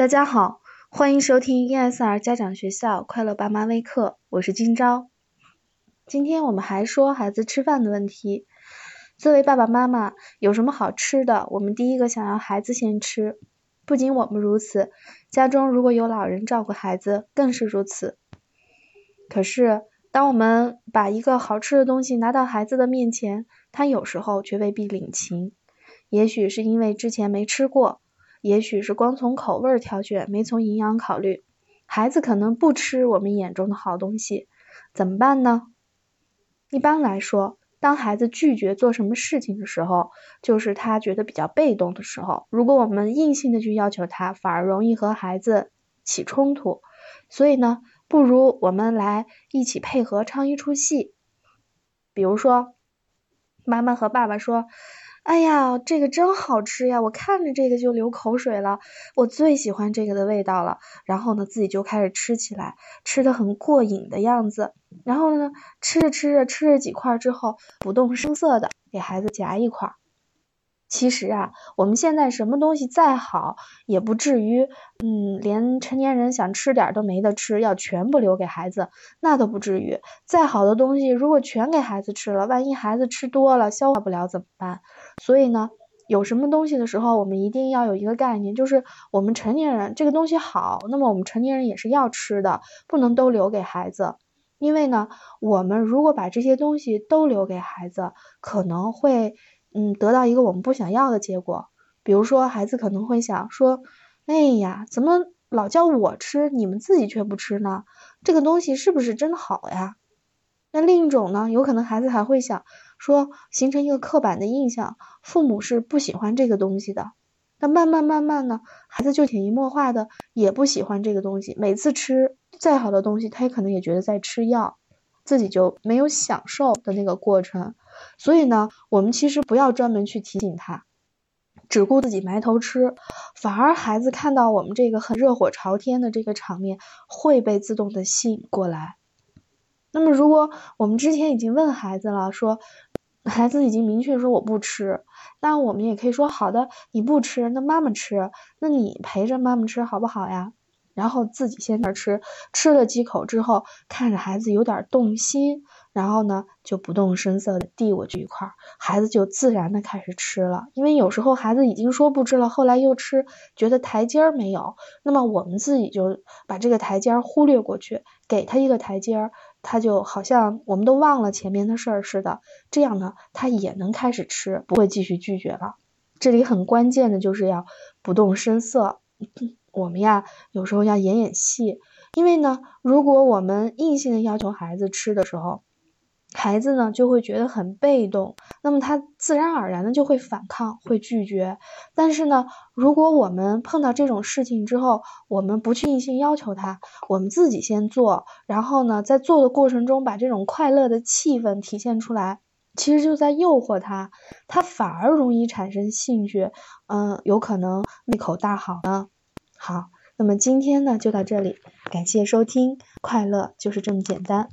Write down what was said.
大家好，欢迎收听 ESR 家长学校快乐爸妈微课，我是今朝。今天我们还说孩子吃饭的问题。作为爸爸妈妈，有什么好吃的，我们第一个想要孩子先吃。不仅我们如此，家中如果有老人照顾孩子，更是如此。可是，当我们把一个好吃的东西拿到孩子的面前，他有时候却未必领情。也许是因为之前没吃过。也许是光从口味挑选，没从营养考虑，孩子可能不吃我们眼中的好东西，怎么办呢？一般来说，当孩子拒绝做什么事情的时候，就是他觉得比较被动的时候。如果我们硬性的去要求他，反而容易和孩子起冲突。所以呢，不如我们来一起配合唱一出戏。比如说，妈妈和爸爸说。哎呀，这个真好吃呀！我看着这个就流口水了，我最喜欢这个的味道了。然后呢，自己就开始吃起来，吃的很过瘾的样子。然后呢，吃着吃着，吃着几块之后，不动声色的给孩子夹一块。其实啊，我们现在什么东西再好，也不至于，嗯，连成年人想吃点都没得吃，要全部留给孩子，那都不至于。再好的东西，如果全给孩子吃了，万一孩子吃多了消化不了怎么办？所以呢，有什么东西的时候，我们一定要有一个概念，就是我们成年人这个东西好，那么我们成年人也是要吃的，不能都留给孩子。因为呢，我们如果把这些东西都留给孩子，可能会。嗯，得到一个我们不想要的结果，比如说孩子可能会想说，哎呀，怎么老叫我吃，你们自己却不吃呢？这个东西是不是真好呀？那另一种呢，有可能孩子还会想说，形成一个刻板的印象，父母是不喜欢这个东西的。那慢慢慢慢呢，孩子就潜移默化的也不喜欢这个东西，每次吃再好的东西，他也可能也觉得在吃药，自己就没有享受的那个过程。所以呢，我们其实不要专门去提醒他，只顾自己埋头吃，反而孩子看到我们这个很热火朝天的这个场面，会被自动的吸引过来。那么，如果我们之前已经问孩子了，说孩子已经明确说我不吃，那我们也可以说好的，你不吃，那妈妈吃，那你陪着妈妈吃好不好呀？然后自己先那吃，吃了几口之后，看着孩子有点动心，然后呢就不动声色的递过去一块，孩子就自然的开始吃了。因为有时候孩子已经说不吃了，后来又吃，觉得台阶儿没有，那么我们自己就把这个台阶儿忽略过去，给他一个台阶儿，他就好像我们都忘了前面的事儿似的，这样呢他也能开始吃，不会继续拒绝了。这里很关键的就是要不动声色。我们呀，有时候要演演戏，因为呢，如果我们硬性的要求孩子吃的时候，孩子呢就会觉得很被动，那么他自然而然的就会反抗，会拒绝。但是呢，如果我们碰到这种事情之后，我们不去硬性要求他，我们自己先做，然后呢，在做的过程中把这种快乐的气氛体现出来，其实就在诱惑他，他反而容易产生兴趣，嗯，有可能胃口大好呢。好，那么今天呢就到这里，感谢收听，快乐就是这么简单。